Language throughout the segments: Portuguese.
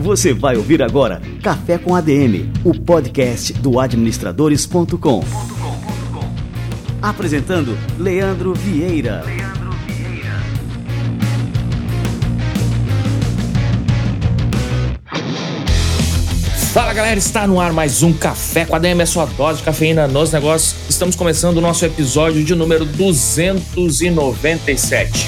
Você vai ouvir agora Café com ADM, o podcast do administradores.com. Apresentando Leandro Vieira. Fala galera, está no ar mais um Café com a DM, é sua dose de cafeína nos negócios. Estamos começando o nosso episódio de número 297.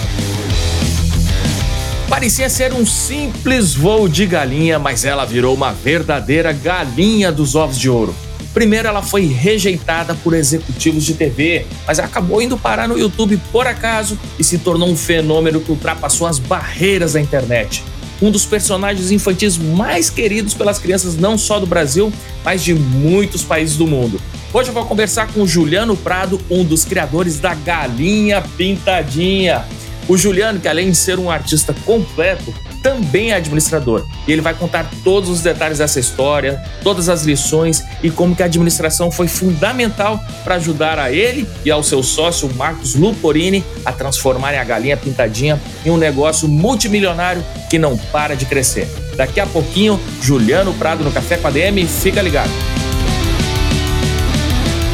Parecia ser um simples voo de galinha, mas ela virou uma verdadeira galinha dos ovos de ouro. Primeiro, ela foi rejeitada por executivos de TV, mas acabou indo parar no YouTube por acaso e se tornou um fenômeno que ultrapassou as barreiras da internet um dos personagens infantis mais queridos pelas crianças não só do Brasil, mas de muitos países do mundo. Hoje eu vou conversar com o Juliano Prado, um dos criadores da Galinha Pintadinha. O Juliano, que além de ser um artista completo, também é administrador. E ele vai contar todos os detalhes dessa história, todas as lições e como que a administração foi fundamental para ajudar a ele e ao seu sócio Marcos Luporini a transformarem a galinha pintadinha em um negócio multimilionário que não para de crescer. Daqui a pouquinho, Juliano Prado no Café com a DM, fica ligado.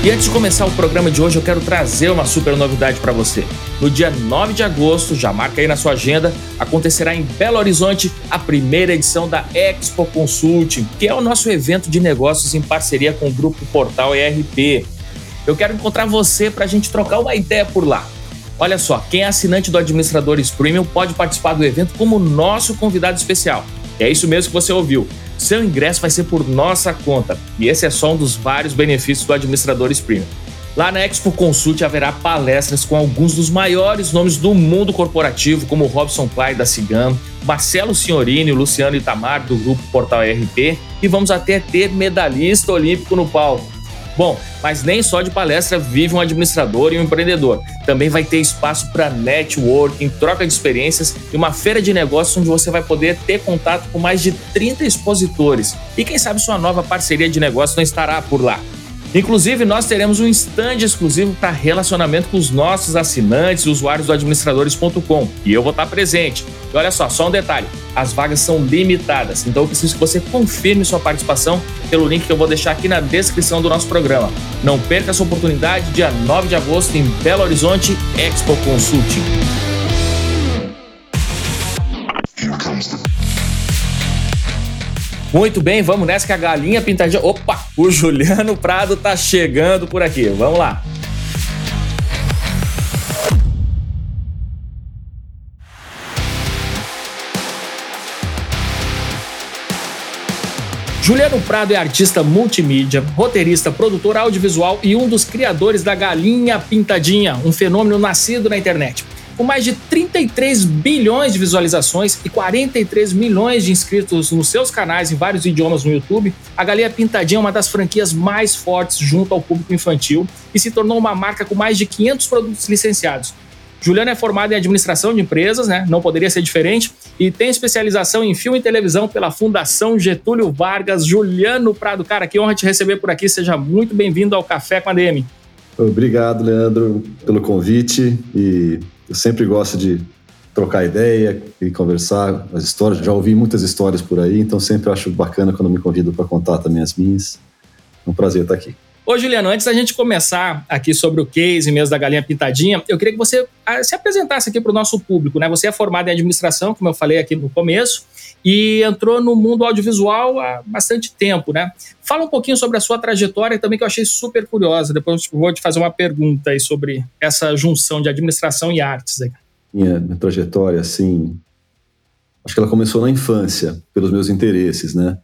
E antes de começar o programa de hoje, eu quero trazer uma super novidade para você. No dia 9 de agosto, já marca aí na sua agenda, acontecerá em Belo Horizonte a primeira edição da Expo Consulting, que é o nosso evento de negócios em parceria com o grupo Portal ERP. Eu quero encontrar você para a gente trocar uma ideia por lá. Olha só, quem é assinante do Administradores Premium pode participar do evento como nosso convidado especial. É isso mesmo que você ouviu. Seu ingresso vai ser por nossa conta e esse é só um dos vários benefícios do Administradores Premium. Lá na Expo Consult haverá palestras com alguns dos maiores nomes do mundo corporativo, como Robson Clay da Cigam, Marcelo Signorini, Luciano Itamar do grupo Portal RP e vamos até ter medalhista olímpico no palco. Bom, mas nem só de palestra vive um administrador e um empreendedor. Também vai ter espaço para networking, troca de experiências e uma feira de negócios onde você vai poder ter contato com mais de 30 expositores. E quem sabe sua nova parceria de negócio não estará por lá. Inclusive, nós teremos um stand exclusivo para relacionamento com os nossos assinantes e usuários do administradores.com. E eu vou estar presente. E olha só, só um detalhe: as vagas são limitadas, então eu preciso que você confirme sua participação pelo link que eu vou deixar aqui na descrição do nosso programa. Não perca essa oportunidade, dia 9 de agosto, em Belo Horizonte, Expo Consulting. Muito bem, vamos nessa que a galinha pintadinha. Opa, o Juliano Prado tá chegando por aqui. Vamos lá. Juliano Prado é artista multimídia, roteirista, produtor audiovisual e um dos criadores da Galinha Pintadinha, um fenômeno nascido na internet. Com mais de 33 bilhões de visualizações e 43 milhões de inscritos nos seus canais em vários idiomas no YouTube, a Galinha Pintadinha é uma das franquias mais fortes junto ao público infantil e se tornou uma marca com mais de 500 produtos licenciados. Juliano é formado em administração de empresas, né? Não poderia ser diferente, e tem especialização em filme e televisão pela Fundação Getúlio Vargas. Juliano Prado, cara, que honra te receber por aqui. Seja muito bem-vindo ao Café com a DM. Obrigado, Leandro, pelo convite e eu sempre gosto de trocar ideia e conversar as histórias. Já ouvi muitas histórias por aí, então sempre acho bacana quando me convidam para contar também as minhas. É um prazer estar aqui. Ô, Juliano, antes da gente começar aqui sobre o case mesmo da Galinha Pintadinha, eu queria que você ah, se apresentasse aqui para o nosso público, né? Você é formado em administração, como eu falei aqui no começo, e entrou no mundo audiovisual há bastante tempo, né? Fala um pouquinho sobre a sua trajetória também, que eu achei super curiosa. Depois vou te fazer uma pergunta aí sobre essa junção de administração e artes. Aí. Minha, minha trajetória, assim, acho que ela começou na infância, pelos meus interesses, né?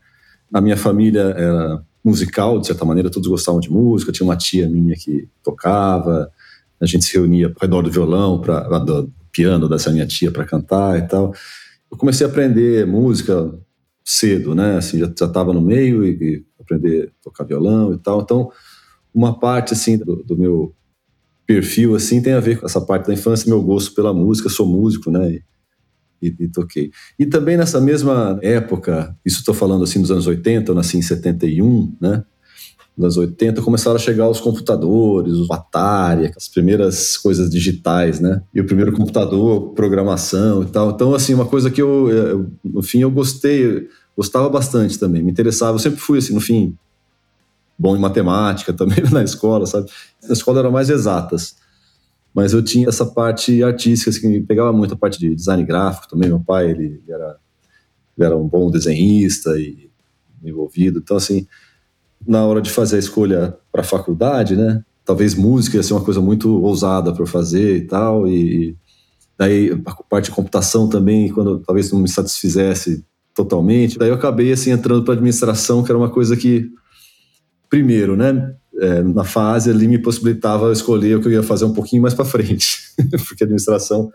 A minha família era musical, de certa maneira, todos gostavam de música. Tinha uma tia minha que tocava, a gente se reunia ao redor do violão, pra, do piano dessa minha tia para cantar e tal. Eu comecei a aprender música cedo, né? Assim, já estava no meio e, e, aprender a tocar violão e tal. Então, uma parte assim do, do, meu perfil assim tem a ver com essa parte da infância, meu gosto pela música. Sou músico, né? E, e, toquei. E também nessa mesma época, isso estou falando assim dos anos 80, eu nasci em 71, né? nos anos 80, começaram a chegar os computadores, o Atari, as primeiras coisas digitais, né? E o primeiro computador, programação e tal. Então, assim, uma coisa que eu, eu no fim, eu gostei, gostava bastante também, me interessava. Eu sempre fui, assim, no fim, bom em matemática também na escola, sabe? Na escola eram mais exatas. Mas eu tinha essa parte artística, assim, que me pegava muito a parte de design gráfico também. Meu pai, ele, ele era, ele era um bom desenhista e envolvido. Então, assim, na hora de fazer a escolha para a faculdade, né? Talvez música ia ser uma coisa muito ousada para fazer e tal, e daí a parte de computação também, quando talvez não me satisfizesse totalmente. Daí eu acabei assim entrando para administração, que era uma coisa que primeiro, né, é, na fase ali me possibilitava escolher o que eu ia fazer um pouquinho mais para frente, porque administração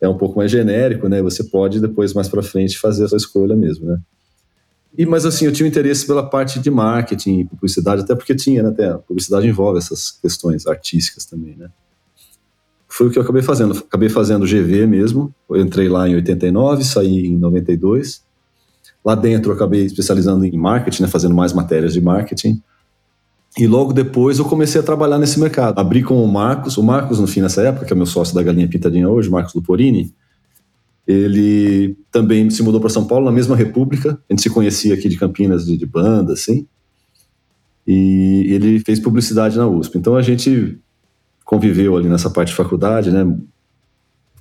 é um pouco mais genérico, né? Você pode depois mais para frente fazer a sua escolha mesmo, né? E, mas assim, eu tinha interesse pela parte de marketing publicidade, até porque tinha, né? Até publicidade envolve essas questões artísticas também, né? Foi o que eu acabei fazendo. Acabei fazendo GV mesmo. Eu entrei lá em 89, saí em 92. Lá dentro eu acabei especializando em marketing, né? Fazendo mais matérias de marketing. E logo depois eu comecei a trabalhar nesse mercado. Abri com o Marcos. O Marcos, no fim, nessa época, que é meu sócio da Galinha Pintadinha hoje, Marcos Luporini, ele também se mudou para São Paulo, na mesma república. A gente se conhecia aqui de Campinas, de, de banda, assim. E ele fez publicidade na USP. Então a gente conviveu ali nessa parte de faculdade, né?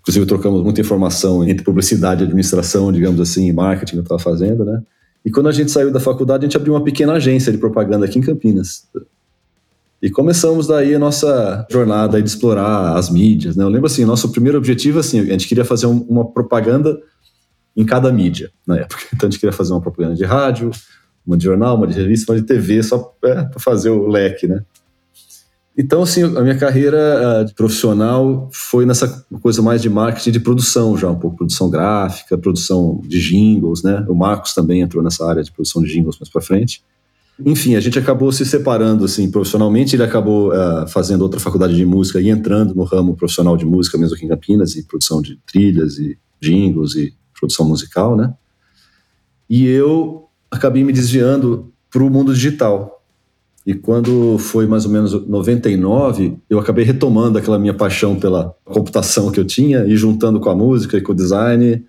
Inclusive trocamos muita informação entre publicidade e administração, digamos assim, e marketing que eu estava fazendo, né? E quando a gente saiu da faculdade, a gente abriu uma pequena agência de propaganda aqui em Campinas. E começamos daí a nossa jornada de explorar as mídias. Né? Eu lembro assim, nosso primeiro objetivo, assim, a gente queria fazer um, uma propaganda em cada mídia na época. Então a gente queria fazer uma propaganda de rádio, uma de jornal, uma de revista, uma de TV, só é, para fazer o leque, né? Então, assim, a minha carreira uh, profissional foi nessa coisa mais de marketing de produção já, um pouco produção gráfica, produção de jingles, né? O Marcos também entrou nessa área de produção de jingles mais para frente. Enfim, a gente acabou se separando assim profissionalmente. Ele acabou uh, fazendo outra faculdade de música e entrando no ramo profissional de música mesmo aqui em Campinas, e produção de trilhas e jingles e produção musical, né? E eu acabei me desviando para o mundo digital. E quando foi mais ou menos 99, eu acabei retomando aquela minha paixão pela computação que eu tinha e juntando com a música e com o design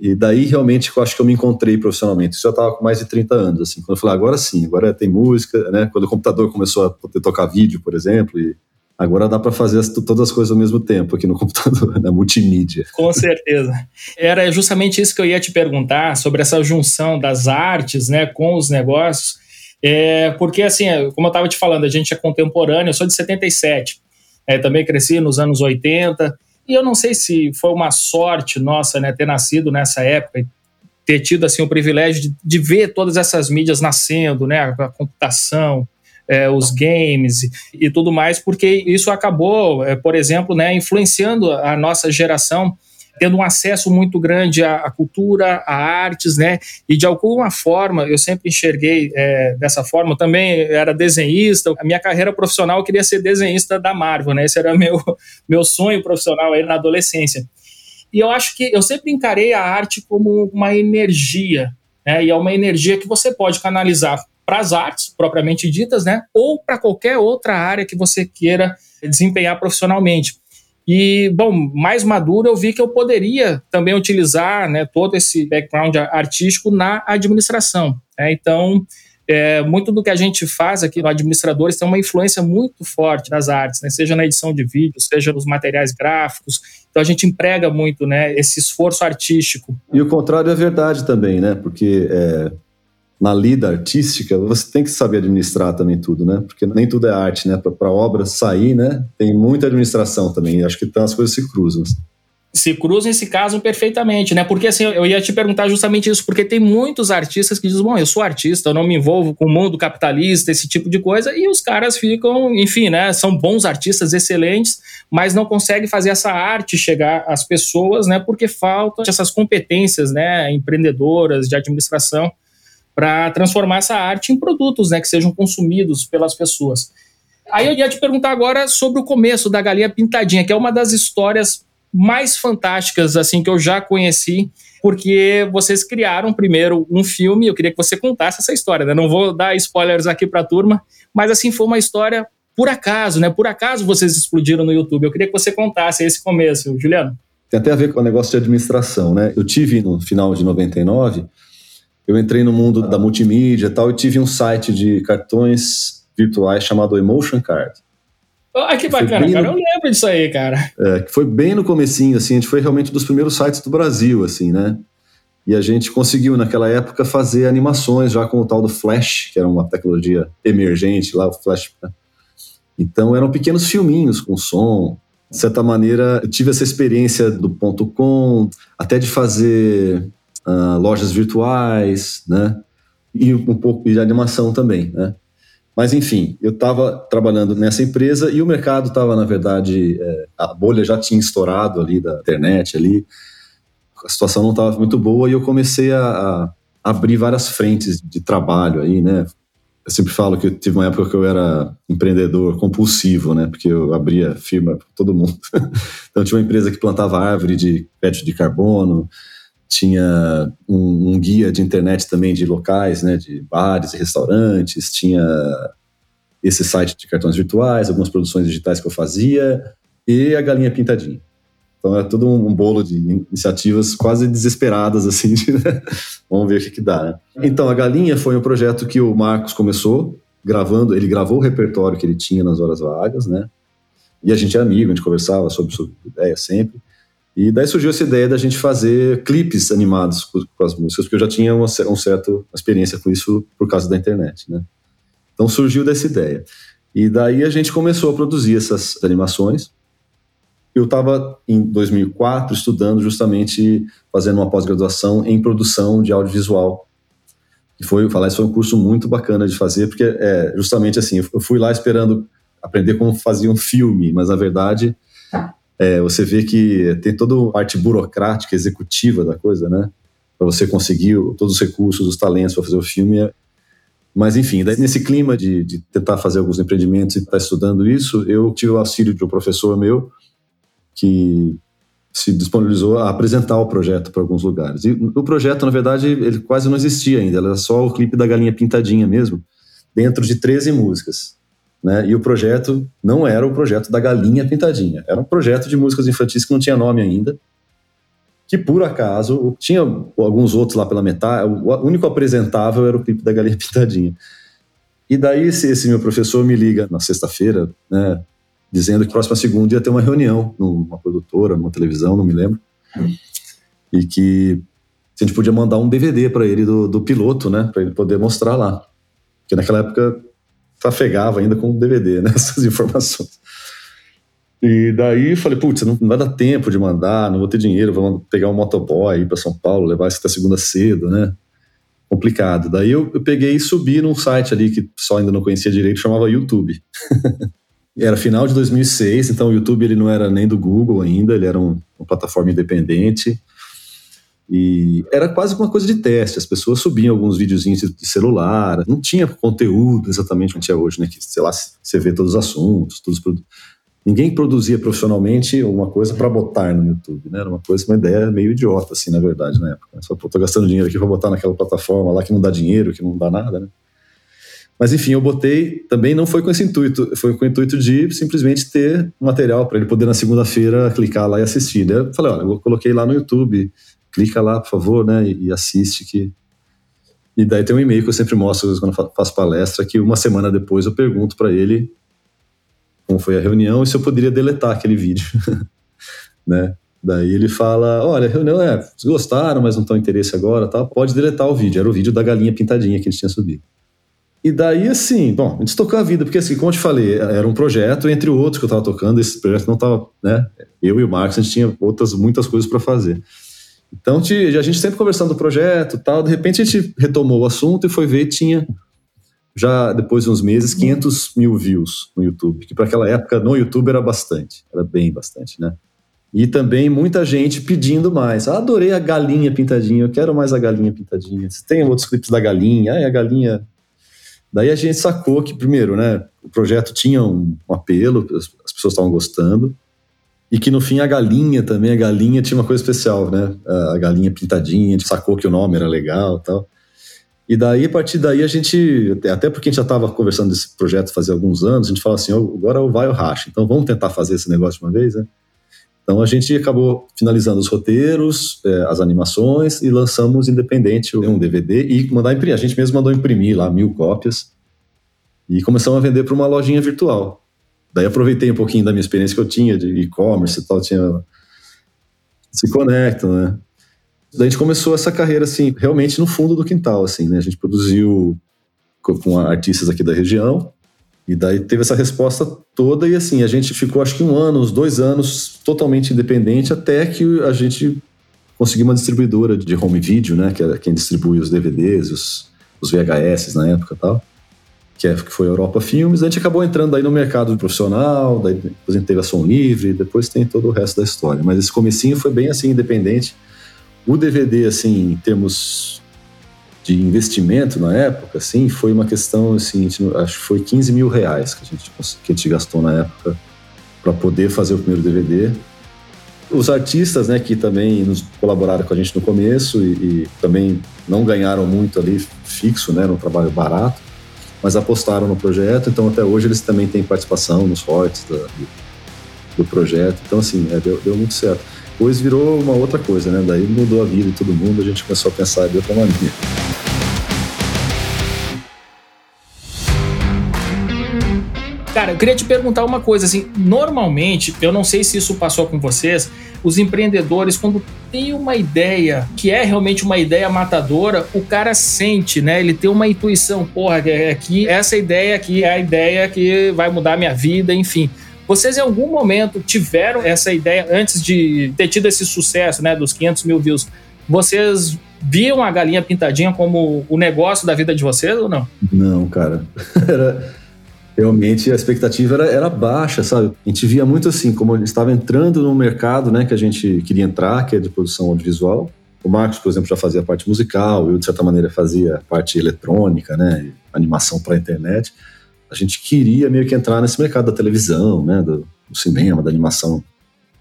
e daí realmente eu acho que eu me encontrei profissionalmente. Isso já estava com mais de 30 anos, assim. Quando eu falei, agora sim, agora tem música, né? Quando o computador começou a poder tocar vídeo, por exemplo, e agora dá para fazer todas as coisas ao mesmo tempo aqui no computador, na multimídia. Com certeza. Era justamente isso que eu ia te perguntar sobre essa junção das artes, né, com os negócios. É, porque assim, como eu estava te falando, a gente é contemporâneo, eu sou de 77. É, também cresci nos anos 80 e eu não sei se foi uma sorte nossa, né, ter nascido nessa época e ter tido assim o privilégio de, de ver todas essas mídias nascendo, né, a, computação, é, os games e, e, tudo mais, porque isso acabou, é, por exemplo, né, influenciando a nossa geração tendo um acesso muito grande à, à, cultura, a artes, né? E de alguma forma, eu sempre enxerguei é, dessa forma. Também era desenhista. A minha carreira profissional eu queria ser desenhista da Marvel, né? Esse era meu meu sonho profissional aí na adolescência. E eu acho que eu sempre encarei a arte como uma energia, né? E é uma energia que você pode canalizar para as artes propriamente ditas, né? Ou para qualquer outra área que você queira desempenhar profissionalmente. E, bom, mais maduro, eu vi que eu poderia também utilizar né, todo esse background artístico na administração. Né? Então, é, muito do que a gente faz aqui no Administradores tem uma influência muito forte nas artes, né? seja na edição de vídeo, seja nos materiais gráficos. Então a gente emprega muito né, esse esforço artístico. E o contrário é verdade também, né? Porque é, na lida artística, você tem que saber administrar também tudo, né? Porque nem tudo é arte, né? Para a obra sair, né? Tem muita administração também. Acho que então as coisas se cruzam. Se cruzam e se casam perfeitamente, né? Porque assim, eu ia te perguntar justamente isso, porque tem muitos artistas que dizem, bom, eu sou artista, eu não me envolvo com o mundo capitalista, esse tipo de coisa, e os caras ficam, enfim, né? São bons artistas, excelentes, mas não conseguem fazer essa arte chegar às pessoas, né? Porque faltam essas competências, né? Empreendedoras, de administração para transformar essa arte em produtos né, que sejam consumidos pelas pessoas. Aí eu ia te perguntar agora sobre o começo da Galinha Pintadinha, que é uma das histórias mais fantásticas assim que eu já conheci, porque vocês criaram primeiro um filme, eu queria que você contasse essa história, né? Não vou dar spoilers aqui para a turma, mas assim foi uma história por acaso, né? Por acaso vocês explodiram no YouTube. Eu queria que você contasse esse começo, Juliano. Tem até a ver com o negócio de administração, né? Eu tive no final de 99, eu entrei no mundo da multimídia e tal, e tive um site de cartões virtuais chamado Emotion Card. Ah, que bacana, cara. No... Eu lembro disso aí, cara. É, que foi bem no comecinho, assim, a gente foi realmente um dos primeiros sites do Brasil, assim, né? E a gente conseguiu, naquela época, fazer animações já com o tal do Flash, que era uma tecnologia emergente lá, o Flash. Né? Então eram pequenos filminhos com som. De certa maneira, eu tive essa experiência do ponto com, até de fazer uh, lojas virtuais, né? E um pouco de animação também, né? Mas enfim, eu estava trabalhando nessa empresa e o mercado estava, na verdade, é, a bolha já tinha estourado ali da internet ali, a situação não estava muito boa e eu comecei a, a, abrir várias frentes de trabalho aí, né? Eu sempre falo que eu tive uma época que eu era empreendedor compulsivo, né? Porque eu abria firma para todo mundo. então tinha uma empresa que plantava árvore de crédito de carbono, tinha um, um, guia de internet também de locais, né, de bares e restaurantes, tinha esse site de cartões virtuais, algumas produções digitais que eu fazia e a galinha pintadinha. Então é todo um bolo de iniciativas quase desesperadas assim, de, né? vamos ver o que, que dá. Né? Então a galinha foi um projeto que o Marcos começou gravando, ele gravou o repertório que ele tinha nas horas vagas, né? E a gente é amigo, a gente conversava sobre, sobre ideia sempre. E daí surgiu essa ideia da gente fazer clipes animados com, com as músicas, porque eu já tinha uma, uma certa experiência com isso por causa da internet, né? Então surgiu dessa ideia. E daí a gente começou a produzir essas animações. Eu estava em 2004 estudando justamente fazendo uma pós-graduação em produção de audiovisual. E foi, falar isso foi um curso muito bacana de fazer, porque é justamente assim, eu fui lá esperando aprender como fazia um filme, mas na verdade é, você vê que tem toda a parte burocrática, executiva da coisa, né? Para você conseguir todos os recursos, os talentos para fazer o filme. Mas, enfim, daí, nesse clima de, de, tentar fazer alguns empreendimentos e estar tá estudando isso, eu tive o auxílio de um professor meu que se disponibilizou a apresentar o projeto para alguns lugares. E o projeto, na verdade, ele quase não existia ainda, era só o clipe da Galinha Pintadinha mesmo, dentro de 13 músicas. Né? E o projeto não era o projeto da Galinha Pintadinha, era um projeto de músicas infantis que não tinha nome ainda, que por acaso tinha alguns outros lá pela metade, o único apresentável era o clipe da Galinha Pintadinha. E daí esse, esse meu professor me liga na sexta-feira, né, dizendo que próxima segunda ia ter uma reunião numa produtora, numa televisão, não me lembro, e que a gente podia mandar um DVD para ele do, do piloto, né, para ele poder mostrar lá. Porque naquela época trafegava ainda com DVD, né, essas informações. E daí falei, putz, não, vai dar tempo de mandar, não vou ter dinheiro, vou pegar um motoboy ir para São Paulo, levar isso até segunda cedo, né? Complicado. Daí eu, eu, peguei e subi num site ali que só ainda não conhecia direito, chamava YouTube. era final de 2006, então o YouTube ele não era nem do Google ainda, ele era um, uma plataforma independente. E era quase uma coisa de teste, as pessoas subiam alguns videozinhos de celular, não tinha conteúdo exatamente como tinha hoje, né? Que, sei lá, você vê todos os assuntos, todos os Ninguém produzia profissionalmente uma coisa para botar no YouTube, né? Era uma coisa, uma ideia meio idiota, assim, na verdade, na época. Só tô gastando dinheiro aqui para botar naquela plataforma lá que não dá dinheiro, que não dá nada, né? Mas enfim, eu botei, também não foi com esse intuito, foi com o intuito de simplesmente ter material para ele poder na segunda-feira clicar lá e assistir. Né? Eu falei, olha, eu coloquei lá no YouTube, clica lá, por favor, né, e, assiste que e daí tem um e-mail que eu sempre mostro quando faço palestra, que uma semana depois eu pergunto para ele como foi a reunião e se eu poderia deletar aquele vídeo, né? Daí ele fala, olha, a reunião é, gostaram, mas não estão interesse agora, tá? Pode deletar o vídeo. Era o vídeo da galinha pintadinha que eles tinham subido. E daí, assim, bom, a gente tocou a vida, porque assim, como eu te falei, era um projeto entre outros que eu estava tocando, esse projeto não estava, né? Eu e o Marcos, a gente tinha outras, muitas coisas para fazer. Então, a gente sempre conversando do projeto tal, de repente a gente retomou o assunto e foi ver tinha já depois de uns meses 500 mil views no YouTube, que para aquela época no YouTube era bastante, era bem bastante, né? E também muita gente pedindo mais. Ah, adorei a galinha pintadinha, eu quero mais a galinha pintadinha. Você tem outros clipes da galinha? Ah, a galinha. Daí a gente sacou que, primeiro, né, o projeto tinha um, apelo, as pessoas estavam gostando. E que no fim a galinha também, a galinha tinha uma coisa especial, né? A galinha pintadinha, a gente sacou que o nome era legal e tal. E daí, a partir daí, a gente, até porque a gente já estava conversando desse projeto fazia alguns anos, a gente fala assim, agora vai o racha, então vamos tentar fazer esse negócio de uma vez, né? Então a gente acabou finalizando os roteiros, é, as animações e lançamos independente um DVD e mandar imprimir. A gente mesmo mandou imprimir lá mil cópias e começamos a vender para uma lojinha virtual. Daí aproveitei um pouquinho da minha experiência que eu tinha de e-commerce e tal, tinha se conecta, né? Daí a gente começou essa carreira assim, realmente no fundo do quintal, assim, né? A gente produziu com artistas aqui da região e daí teve essa resposta toda e assim a gente ficou acho que um ano, uns dois anos totalmente independente até que a gente conseguiu uma distribuidora de home video, né? Que é quem distribui os DVDs, os, os VHS na época, e tal que, é, que foi Europa Filmes. A gente acabou entrando aí no mercado profissional, daí depois a gente teve a Som Livre, depois tem todo o resto da história. Mas esse comecinho foi bem assim, independente. O DVD, assim, em termos de investimento na época, assim, foi uma questão, assim, acho que foi 15 mil reais que a gente, que a gente gastou na época para poder fazer o primeiro DVD. Os artistas, né, que também nos colaboraram com a gente no começo e, e também não ganharam muito ali fixo, né, no trabalho barato mas apostaram no projeto, então até hoje eles também têm participação nos royalties do, do projeto. Então, assim, é, deu, deu muito certo. Depois virou uma outra coisa, né? Daí mudou a vida de todo mundo, a gente começou a pensar de outra maneira. Cara, eu queria te perguntar uma coisa, assim, normalmente, eu não sei se isso passou com vocês, os empreendedores, quando tem uma ideia que é realmente uma ideia matadora, o cara sente, né? Ele tem uma intuição, porra, é aqui, essa ideia aqui é a ideia que vai mudar minha vida, enfim. Vocês em algum momento tiveram essa ideia antes de ter tido esse sucesso, né, dos 500 mil views? Vocês viam a galinha pintadinha como o negócio da vida de vocês ou não? Não, cara. Era realmente a expectativa era, era baixa, sabe? A gente via muito assim, como estava entrando no mercado né, que a gente queria entrar, que é de produção audiovisual. O Marcos, por exemplo, já fazia parte musical, eu, de certa maneira, fazia parte eletrônica, né, animação para a internet. A gente queria meio que entrar nesse mercado da televisão, né, do, do cinema, da animação,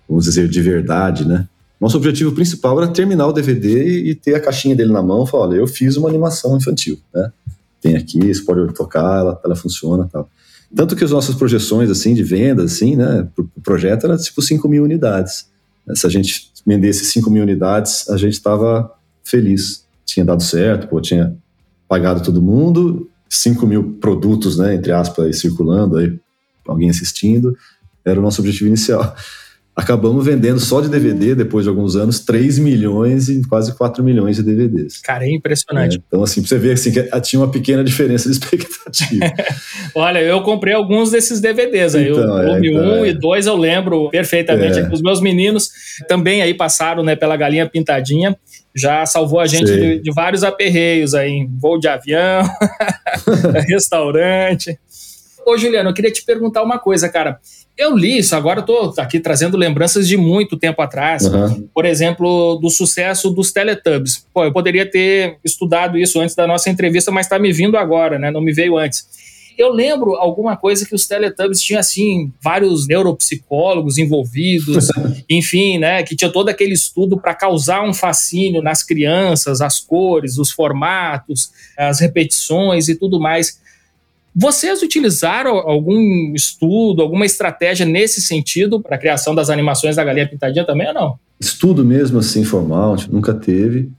vamos dizer, de verdade, né? Nosso objetivo principal era terminar o DVD e ter a caixinha dele na mão e falar, olha, eu fiz uma animação infantil, né? Tem aqui, você pode tocar, ela, ela funciona tal. Tanto que as nossas projeções assim de vendas, assim, né, o projeto era tipo 5 mil unidades. Se a gente vendesse 5 mil unidades, a gente estava feliz. Tinha dado certo, pô, tinha pagado todo mundo, 5 mil produtos, né, entre aspas, circulando, aí, alguém assistindo, era o nosso objetivo inicial acabamos vendendo só de DVD, depois de alguns anos, 3 milhões e quase 4 milhões de DVDs. Cara, é impressionante. É, então, assim, pra você ver assim, que tinha uma pequena diferença de expectativa. Olha, eu comprei alguns desses DVDs aí. Então, o volume 1 é, então, é. e 2 eu lembro perfeitamente. É. Os meus meninos também aí passaram né, pela galinha pintadinha. Já salvou a gente de, de, vários aperreios aí, em voo de avião, restaurante. Ô, Juliano, eu queria te perguntar uma coisa, cara. Eu li isso, agora estou aqui trazendo lembranças de muito tempo atrás. Uhum. Por exemplo, do sucesso dos Teletubbies. Pô, eu poderia ter estudado isso antes da nossa entrevista, mas está me vindo agora, né? Não me veio antes. Eu lembro alguma coisa que os Teletubbies tinham, assim, vários neuropsicólogos envolvidos, enfim, né? Que tinha todo aquele estudo para causar um fascínio nas crianças, as cores, os formatos, as repetições e tudo mais. Vocês utilizaram algum estudo, alguma estratégia nesse sentido para a criação das animações da Galinha Pintadinha também ou não? Estudo mesmo assim formal, nunca teve.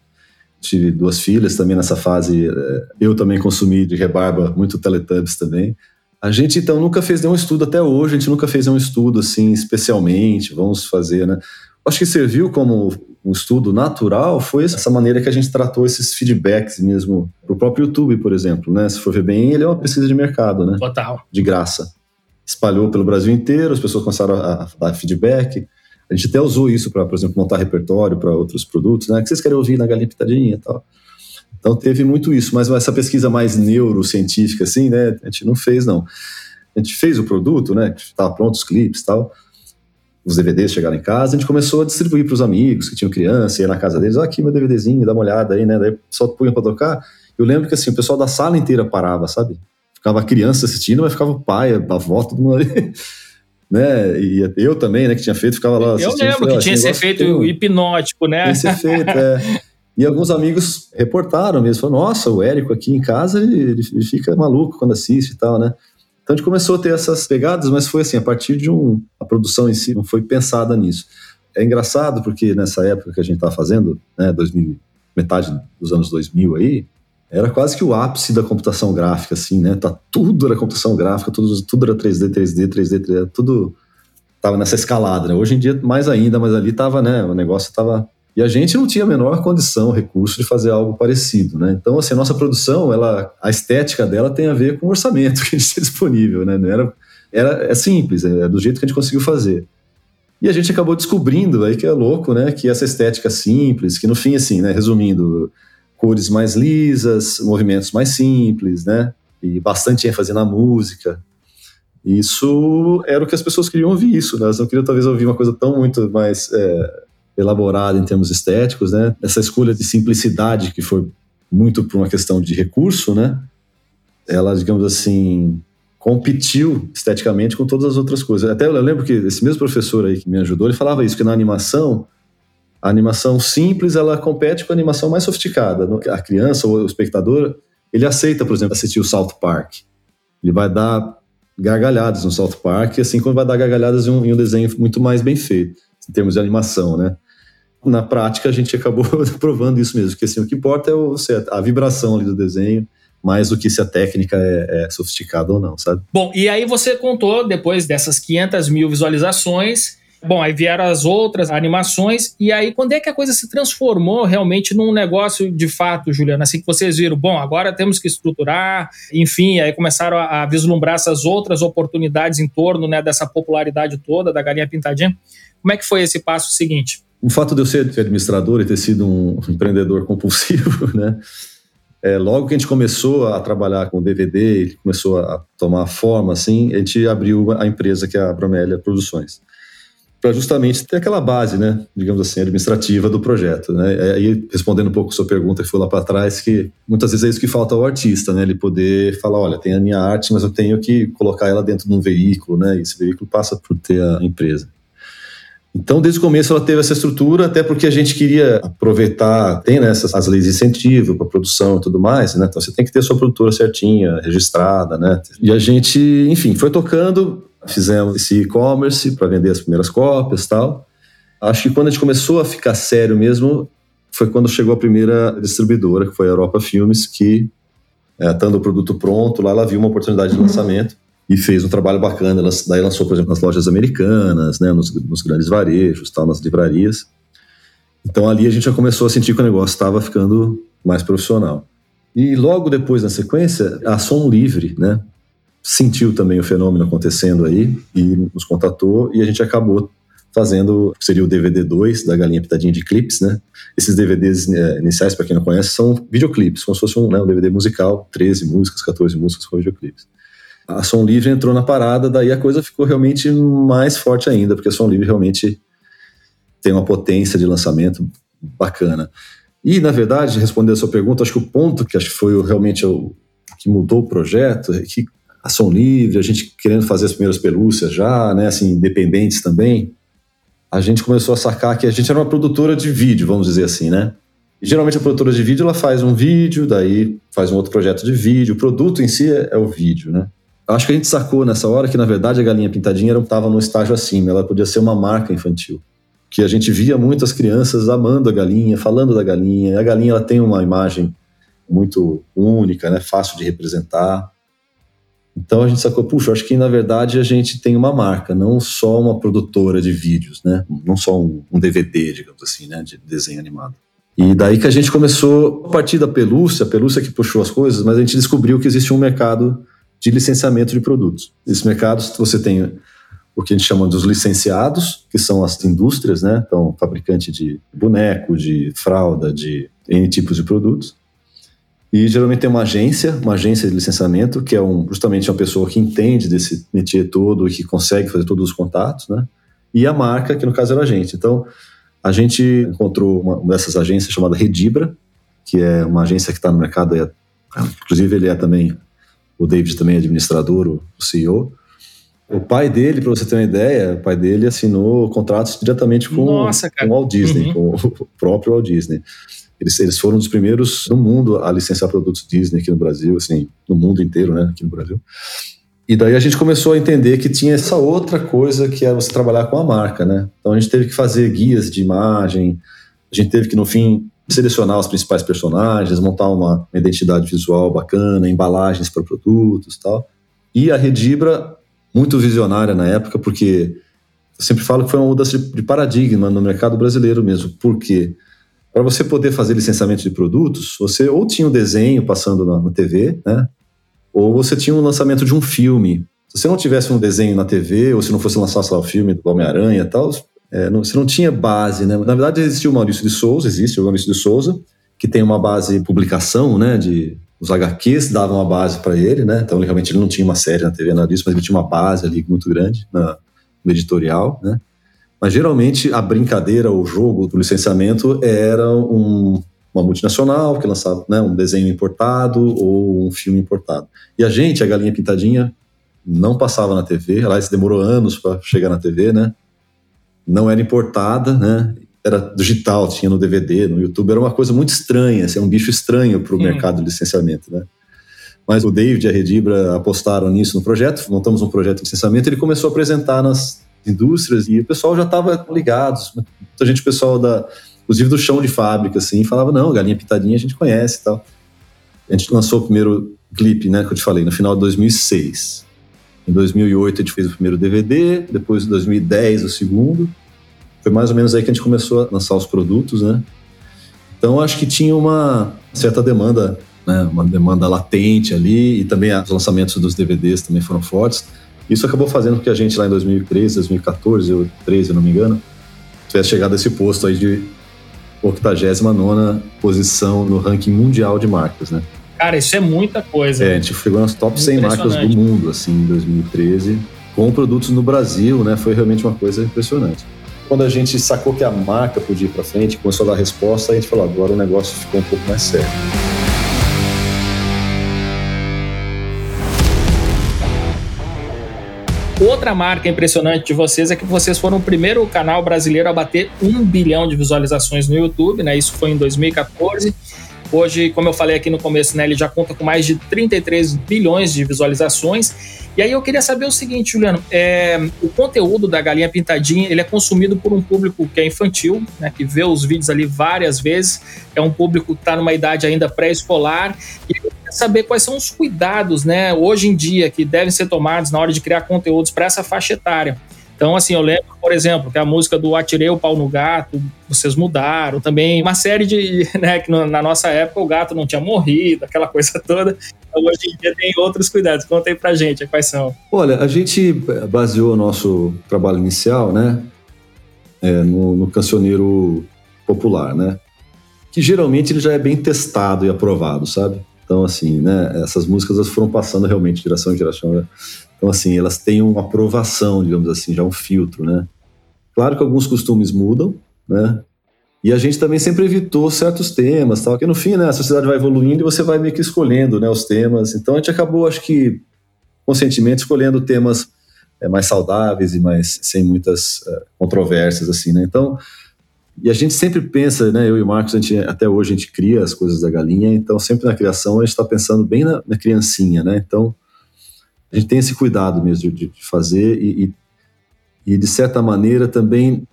Tive duas filhas também nessa fase. Eh, eu também consumi de rebarba muito Teletubbies também. A gente então nunca fez nenhum estudo até hoje, a gente nunca fez nenhum estudo assim especialmente, vamos fazer, né? Acho que serviu como um estudo natural foi essa maneira que a gente tratou esses feedbacks mesmo pro próprio YouTube, por exemplo, né? Se for ver bem, ele é uma pesquisa de mercado, né? Total. De graça. Espalhou pelo Brasil inteiro, as pessoas começaram a, dar feedback. A gente até usou isso para, por exemplo, montar repertório para outros produtos, né? Que vocês querem ouvir na galinha pitadinha e tal. Então teve muito isso, mas essa pesquisa mais neurocientífica, assim, né? A gente não fez, não. A gente fez o produto, né? Estava pronto os clipes e tal os DVDs chegaram em casa, a gente começou a distribuir para os amigos que tinham criança, ia na casa deles, ah, aqui meu DVDzinho, dá uma olhada aí, né? Daí só punha para tocar. Eu lembro que assim, o pessoal da sala inteira parava, sabe? Ficava a criança assistindo, mas ficava o pai, a avó, todo mundo ali. né? E eu também, né, que tinha feito, ficava lá Eu lembro que tinha esse efeito hipnótico, né? Esse efeito, é. E alguns amigos reportaram mesmo, falaram, nossa, o Érico aqui em casa, ele, ele, fica maluco quando assiste e tal, né? Então a gente começou a ter essas pegadas, mas foi assim, a partir de um... A produção em si não foi pensada nisso. É engraçado porque nessa época que a gente estava fazendo, né, 2000, metade dos anos 2000 aí, era quase que o ápice da computação gráfica, assim, né? Tá, tudo era computação gráfica, tudo, tudo era 3D, 3D, 3D, 3D, tudo tava nessa escalada, né? Hoje em dia, mais ainda, mas ali tava, né? O negócio tava e a gente não tinha a menor condição, recurso de fazer algo parecido, né? Então, assim, a nossa produção, ela, a estética dela tem a ver com o orçamento que a gente tinha disponível, né? Não era, era, é simples, é do jeito que a gente conseguiu fazer. E a gente acabou descobrindo aí que é louco, né? Que essa estética simples, que no fim, assim, né? Resumindo, cores mais lisas, movimentos mais simples, né? E bastante ênfase na música. Isso era o que as pessoas queriam ouvir, isso, né? Elas não queriam talvez ouvir uma coisa tão muito mais é, elaborada em termos estéticos, né? Essa escolha de simplicidade que foi muito por uma questão de recurso, né? Ela, digamos assim, competiu esteticamente com todas as outras coisas. Até eu lembro que esse mesmo professor aí que me ajudou, ele falava isso, que na animação, a animação simples, ela compete com a animação mais sofisticada. A criança ou o espectador, ele aceita, por exemplo, assistir o South Park. Ele vai dar gargalhadas no South Park, assim como vai dar gargalhadas em um, em um desenho muito mais bem feito, em termos de animação, né? Na prática a gente acabou provando isso mesmo, que assim, o que importa é a vibração ali do desenho, mais do que se a técnica é, é, sofisticada ou não, sabe? Bom, e aí você contou, depois dessas 500 mil visualizações, bom, aí vieram as outras animações, e aí quando é que a coisa se transformou realmente num negócio de fato, Juliana? Assim que vocês viram, bom, agora temos que estruturar, enfim, aí começaram a, a vislumbrar essas outras oportunidades em torno né, dessa popularidade toda da galinha pintadinha. Como é que foi esse passo seguinte? O fato de eu ser administrador e ter sido um empreendedor compulsivo, né? É, logo que a gente começou a trabalhar com DVD, ele começou a tomar forma, assim, a gente abriu a empresa que é a Bromélia Produções, para justamente ter aquela base, né, digamos assim, administrativa do projeto, né. Aí respondendo um pouco a sua pergunta que foi lá para trás, que muitas vezes é isso que falta ao artista, né, ele poder falar, olha, tem a minha arte, mas eu tenho que colocar ela dentro de um veículo, né, e esse veículo passa por ter a empresa. Então, desde o começo, ela teve essa estrutura, até porque a gente queria aproveitar, tem né, essas, as leis de incentivo para produção e tudo mais, né? Então, você tem que ter a sua produtora certinha, registrada, né? E a gente, enfim, foi tocando, fizemos esse e-commerce para vender as primeiras cópias tal. Acho que quando a gente começou a ficar sério mesmo, foi quando chegou a primeira distribuidora, que foi a Europa Filmes, que, é, estando o produto pronto, lá ela viu uma oportunidade de lançamento e fez um trabalho bacana. Ela, daí lançou, por exemplo, nas lojas americanas, né, nos, nos grandes varejos, tal, nas livrarias. Então ali a gente já começou a sentir que o negócio estava ficando mais profissional. E logo depois, na sequência, a Som Livre, né, sentiu também o fenômeno acontecendo aí e nos contatou e a gente acabou fazendo, que seria o DVD 2 da Galinha Pitadinha de Clips, né? Esses DVDs é, iniciais, para quem não conhece, são videoclipes, como se fosse um, né, um DVD musical, 13 músicas, 14 músicas com videoclipes a Som Livre entrou na parada, daí a coisa ficou realmente mais forte ainda, porque a Som Livre realmente tem uma potência de lançamento bacana. E, na verdade, respondendo a sua pergunta, acho que o ponto que acho que foi realmente o que mudou o projeto é que a Som Livre, a gente querendo fazer as primeiras pelúcias já, né, assim, independentes também, a gente começou a sacar que a gente era uma produtora de vídeo, vamos dizer assim, né? E, geralmente a produtora de vídeo ela faz um vídeo, daí faz um outro projeto de vídeo, o produto em si é, é o vídeo, né? Acho que a gente sacou nessa hora que, na verdade, a galinha pintadinha estava no estágio acima, ela podia ser uma marca infantil. Que a gente via muitas crianças amando a galinha, falando da galinha. A galinha ela tem uma imagem muito única, né, fácil de representar. Então a gente sacou, puxa, acho que na verdade a gente tem uma marca, não só uma produtora de vídeos, né? Não só um, um DVD, digamos assim, né? De desenho animado. E daí que a gente começou, a partir da pelúcia, a pelúcia que puxou as coisas, mas a gente descobriu que existia um mercado de licenciamento de produtos. Nesse mercado você tem o que a gente chama dos licenciados, que são as indústrias, né? Então, fabricante de boneco, de fralda, de N tipos de produtos. E geralmente tem uma agência, uma agência de licenciamento, que é um, justamente uma pessoa que entende desse métier todo e que consegue fazer todos os contatos, né? E a marca, que no caso era a gente. Então, a gente encontrou uma dessas agências chamada Redibra, que é uma agência que está no mercado, inclusive ele é também o David também é administrador, o CEO. O pai dele, para você ter uma ideia, o pai dele assinou contratos diretamente com, Nossa, com o Walt Disney, uhum. com o próprio Walt Disney. Eles, eles foram dos primeiros no mundo a licenciar produtos Disney aqui no Brasil, assim, no mundo inteiro, né, aqui no Brasil. E daí a gente começou a entender que tinha essa outra coisa que era você trabalhar com a marca, né? Então a gente teve que fazer guias de imagem, a gente teve que, no fim, selecionar os principais personagens, montar uma identidade visual bacana, embalagens para produtos tal. E a Redibra, muito visionária na época, porque eu sempre falo que foi uma mudança de paradigma no mercado brasileiro mesmo. Por quê? Para você poder fazer licenciamento de produtos, você ou tinha um desenho passando na, na TV, né? ou você tinha um lançamento de um filme. Se você não tivesse um desenho na TV, ou se não fosse lançar lá, o filme do Homem-Aranha e tal, é, não, você não tinha base, né? Na verdade, existia o Maurício de Souza, existe o Maurício de Souza, que tem uma base publicação, né? De, os HQs davam uma base para ele, né? Então, realmente, ele não tinha uma série na TV, nada disso, mas ele tinha uma base ali muito grande na, no editorial, né? Mas, geralmente, a brincadeira, o jogo do licenciamento era um, uma multinacional que lançava né, um desenho importado ou um filme importado. E a gente, a Galinha Pintadinha, não passava na TV, aliás, demorou anos para chegar na TV, né? Não era importada, né? Era digital, tinha no DVD, no YouTube, era uma coisa muito estranha, assim, um bicho estranho para o mercado de licenciamento, né? Mas o David e a Redibra apostaram nisso no projeto, montamos um projeto de licenciamento, ele começou a apresentar nas indústrias e o pessoal já estava ligado, muita gente, o pessoal da inclusive do chão de fábrica, assim, falava, não, galinha pitadinha a gente conhece e tal. A gente lançou o primeiro clipe, né, que eu te falei, no final de 2006. Em 2008 a gente fez o primeiro DVD, depois em 2010 o segundo. Foi mais ou menos aí que a gente começou a lançar os produtos, né? Então acho que tinha uma certa demanda, né, uma demanda latente ali e também os lançamentos dos DVDs também foram fortes. Isso acabou fazendo com que a gente lá em 2013, 2014, ou 2013, não me engano, tivesse chegado a esse posto aí de 89 posição no ranking mundial de marcas, né? Cara, isso é muita coisa. É, a gente chegou nas top 100 marcas do mundo, assim, em 2013, com produtos no Brasil, né? Foi realmente uma coisa impressionante. Quando a gente sacou que a marca podia ir para frente, começou a dar resposta, a gente falou, agora o negócio ficou um pouco mais sério. Outra marca impressionante de vocês é que vocês foram o primeiro canal brasileiro a bater um bilhão de visualizações no YouTube, né? Isso foi em 2014. Hoje, como eu falei aqui no começo, né, ele já conta com mais de 33 bilhões de visualizações. E aí eu queria saber o seguinte, Juliano, é, o conteúdo da Galinha Pintadinha, ele é consumido por um público que é infantil, né, que vê os vídeos ali várias vezes, é um público que está numa idade ainda pré-escolar, e eu queria saber quais são os cuidados, né, hoje em dia, que devem ser tomados na hora de criar conteúdos para essa faixa etária. Então, assim, eu lembro, por exemplo, que a música do Atirei o Pau no Gato, vocês mudaram. Também uma série de, né, que na nossa época o gato não tinha morrido, aquela coisa toda. Então, hoje em dia tem outros cuidados. Conta aí pra gente quais são. Olha, a gente baseou o nosso trabalho inicial, né, é, no, no cancioneiro popular, né, que geralmente ele já é bem testado e aprovado, sabe? Então, assim, né, essas músicas elas foram passando realmente de geração em geração. Né? Então, assim, elas têm uma aprovação, digamos assim, já um filtro, né? Claro que alguns costumes mudam, né? E a gente também sempre evitou certos temas, tal, porque no fim, né, a sociedade vai evoluindo e você vai meio que escolhendo, né, os temas. Então a gente acabou, acho que conscientemente escolhendo temas é, mais saudáveis e mais sem muitas é, controvérsias assim, né? Então, e a gente sempre pensa, né, eu e o Marcos, a gente, até hoje a gente cria as coisas da galinha, então sempre na criação a gente está pensando bem na, na criancinha, né? Então, a gente tem esse cuidado mesmo de, de fazer e, e, e, de certa maneira, também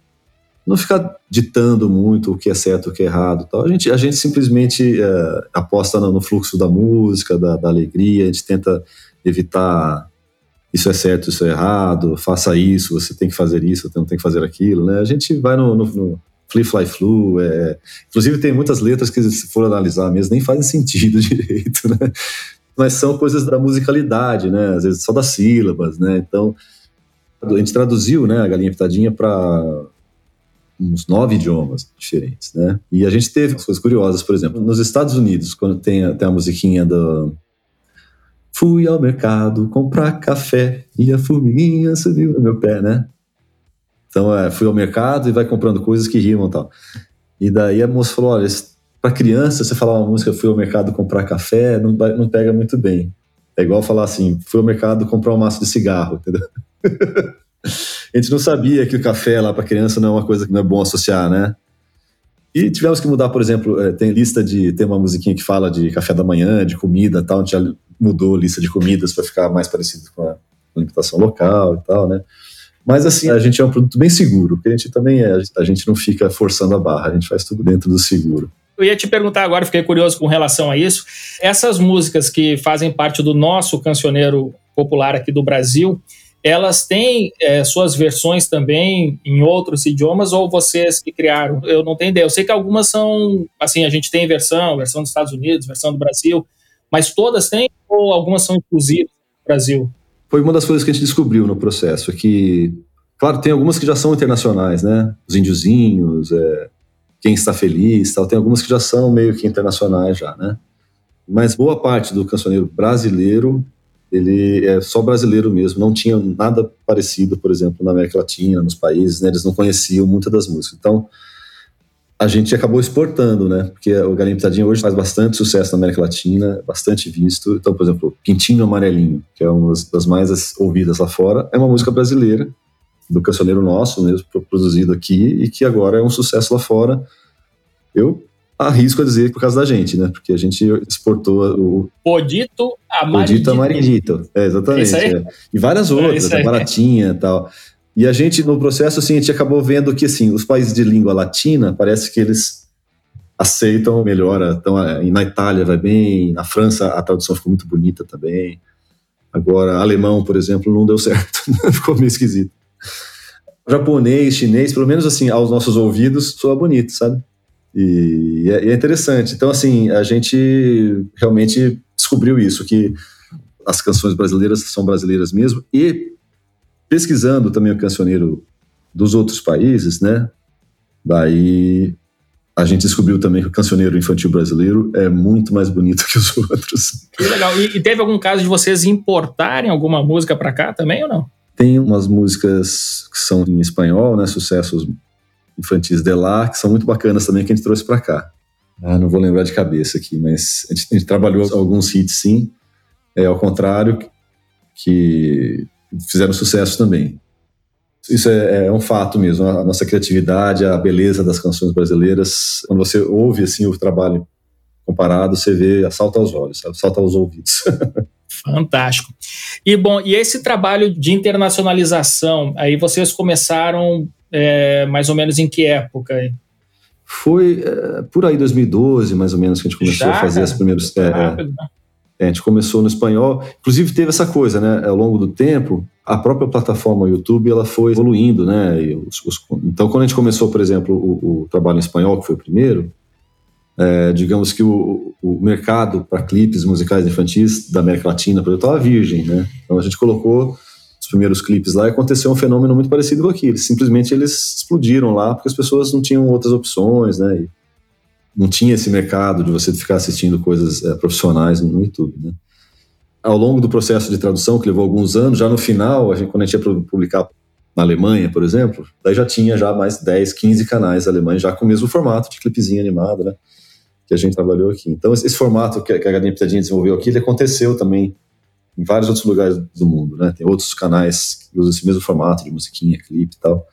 não ficar ditando muito o que é certo, o que é errado. Tal. A, gente, a gente simplesmente é, aposta no, no, fluxo da música, da, da, alegria, a gente tenta evitar isso é certo, isso é errado, faça isso, você tem que fazer isso, você não tem que fazer aquilo. Né? A gente vai no, no, no Fly Fly Flu. É... Inclusive, tem muitas letras que, se for analisar mesmo, nem fazem sentido direito, né? mas são coisas da musicalidade, né? Às vezes só das sílabas, né? Então, a gente traduziu, né, a Galinha Pitadinha para uns nove idiomas diferentes, né? E a gente teve coisas curiosas, por exemplo, nos Estados Unidos, quando tem, tem a musiquinha do Fui ao mercado comprar café e a formiguinha subiu no meu pé, né? Então, é, fui ao mercado e vai comprando coisas que rimam e tal. E daí a moça falou, olha, para criança, você falar uma música, fui ao mercado comprar café, não, não pega muito bem. É igual falar assim, fui ao mercado comprar um maço de cigarro, entendeu? a gente não sabia que o café lá para criança não é uma coisa que não é bom associar, né? E tivemos que mudar, por exemplo, é, tem lista de. Tem uma musiquinha que fala de café da manhã, de comida tal. A gente já mudou a lista de comidas para ficar mais parecido com a alimentação local e tal, né? Mas assim, a gente é um produto bem seguro, porque a gente também é, a gente não fica forçando a barra, a gente faz tudo dentro do seguro. Eu ia te perguntar agora, fiquei curioso com relação a isso. Essas músicas que fazem parte do nosso cancioneiro popular aqui do Brasil, elas têm é, suas versões também em outros idiomas ou vocês que criaram? Eu não tenho ideia. Eu sei que algumas são, assim, a gente tem versão, versão dos Estados Unidos, versão do Brasil, mas todas têm ou algumas são exclusivas do Brasil? Foi uma das coisas que a gente descobriu no processo, que, claro, tem algumas que já são internacionais, né? Os índiozinhos, é, quem está feliz, tal. Tem algumas que já são meio que internacionais já, né? Mas boa parte do cancioneiro brasileiro ele é só brasileiro mesmo, não tinha nada parecido, por exemplo, na América Latina, nos países, né, eles não conheciam muitas das músicas. Então, a gente acabou exportando, né, porque o Galinha Pitadinha hoje faz bastante sucesso na América Latina, bastante visto. Então, por exemplo, Pintinho Amarelinho, que é uma das mais ouvidas lá fora, é uma música brasileira, do cancioneiro nosso mesmo, produzido aqui, e que agora é um sucesso lá fora. Eu arrisco a dizer por causa da gente, né? Porque a gente exportou o. Podito Amaridito. Podito Amaridito. É, exatamente. É é. E várias é outras, é baratinha e tal. E a gente, no processo, assim, a gente acabou vendo que, assim, os países de língua latina, parece que eles aceitam melhor. Então, na Itália vai bem, na França a tradução ficou muito bonita também. Agora, alemão, por exemplo, não deu certo. ficou meio esquisito. Japonês, chinês, pelo menos assim, aos nossos ouvidos, soa bonito, sabe? E, é, e é interessante. Então, assim, a gente realmente descobriu isso, que as canções brasileiras são brasileiras mesmo. E pesquisando também o cancioneiro dos outros países, né? Daí a gente descobriu também que o cancioneiro infantil brasileiro é muito mais bonito que os outros. Que legal. E, e teve algum caso de vocês importarem alguma música para cá também ou não? Tem umas músicas que são em espanhol, né? Sucessos infantis de lá, que são muito bacanas também, que a gente trouxe para cá. Ah, não vou lembrar de cabeça aqui, mas a gente, a gente trabalhou alguns hits sim, é, ao contrário, que fizeram sucesso também. Isso é, é, um fato mesmo, a nossa criatividade, a beleza das canções brasileiras. Quando você ouve assim o trabalho comparado, você vê, salta aos olhos, salta aos ouvidos. Fantástico. E bom, e esse trabalho de internacionalização, aí vocês começaram é, mais ou menos em que época? Aí? Foi é, por aí 2012, mais ou menos, que a gente começou Já, a fazer as primeiras. É, rápido, né? É, a gente começou no espanhol. Inclusive teve essa coisa, né? Ao longo do tempo, a própria plataforma YouTube ela foi evoluindo, né? Os, os, então, quando a gente começou, por exemplo, o, o, trabalho em espanhol, que foi o primeiro, é, digamos que o, o mercado para clipes musicais infantis da América Latina, por exemplo, estava virgem, né? Então a gente colocou os primeiros clipes lá, aconteceu um fenômeno muito parecido com aquilo. Simplesmente eles explodiram lá porque as pessoas não tinham outras opções, né? E não tinha esse mercado de você ficar assistindo coisas é, profissionais no YouTube, né? Ao longo do processo de tradução, que levou alguns anos, já no final, a gente, quando a gente ia publicar na Alemanha, por exemplo, daí já tinha já mais 10, 15 canais alemães já com o mesmo formato de clipezinho animado, né? Que a gente trabalhou aqui. Então, esse, formato que a Galinha Pitadinha desenvolveu aqui, ele aconteceu também em vários outros lugares do mundo, né? Tem outros canais que usam esse mesmo formato de musiquinha, clipe e tal.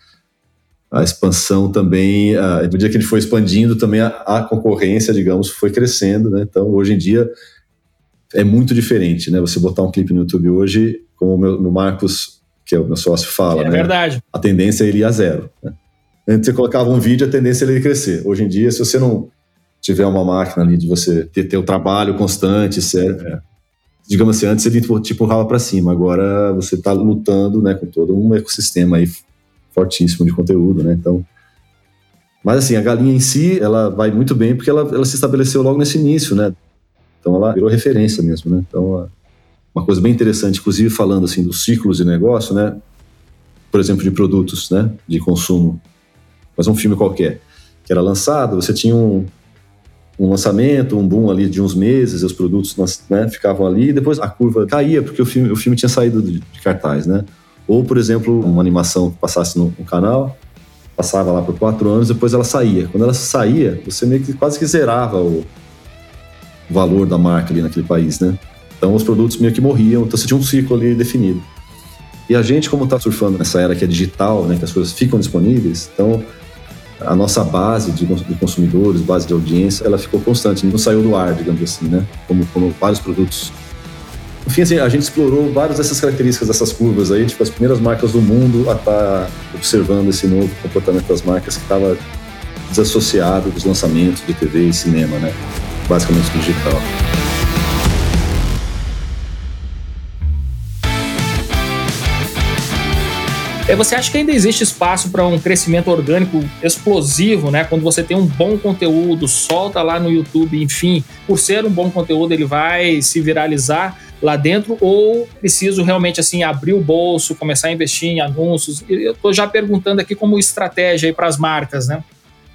A expansão também, a, no dia que ele foi expandindo, também a, a, concorrência, digamos, foi crescendo, né? Então, hoje em dia, é muito diferente, né? Você botar um clipe no YouTube hoje, como o meu, Marcos, que é o meu sócio, fala, é né? verdade. A tendência é ele ir a zero, né? Antes você colocava um vídeo, a tendência é ele crescer. Hoje em dia, se você não tiver uma máquina ali de você ter, ter o trabalho constante, sério, é digamos assim, antes ele te empurrava para cima, agora você está lutando, né, com todo um ecossistema aí fortíssimo de conteúdo, né? Então, mas assim, a galinha em si, ela vai muito bem porque ela, ela se estabeleceu logo nesse início, né? Então ela virou referência mesmo, né? Então, uma coisa bem interessante, inclusive falando assim dos ciclos de negócio, né? Por exemplo, de produtos, né, de consumo. Mas um filme qualquer que era lançado, você tinha um, um lançamento, um boom ali de uns meses, os produtos né, ficavam ali, e depois a curva caía, porque o filme, o filme tinha saído de, de cartaz, né? Ou, por exemplo, uma animação que passasse no, no, canal, passava lá por quatro anos, depois ela saía. Quando ela saía, você meio que quase que zerava o valor da marca ali naquele país, né? Então os produtos meio que morriam, então você tinha um ciclo ali definido. E a gente, como está surfando nessa era que é digital, né, que as coisas ficam disponíveis, então a nossa base de, consumidores, base de audiência, ela ficou constante, não saiu do ar, digamos assim, né? Como, como vários produtos. Enfim, assim, a gente explorou várias dessas características, dessas curvas aí, tipo, as primeiras marcas do mundo a estar tá observando esse novo comportamento das marcas que estava desassociado dos lançamentos de TV e cinema, né? Basicamente digital. É, você acha que ainda existe espaço para um crescimento orgânico explosivo, né? Quando você tem um bom conteúdo, solta lá no YouTube, enfim, por ser um bom conteúdo, ele vai se viralizar lá dentro ou preciso realmente assim abrir o bolso, começar a investir em anúncios? Eu estou já perguntando aqui como estratégia para as marcas, né?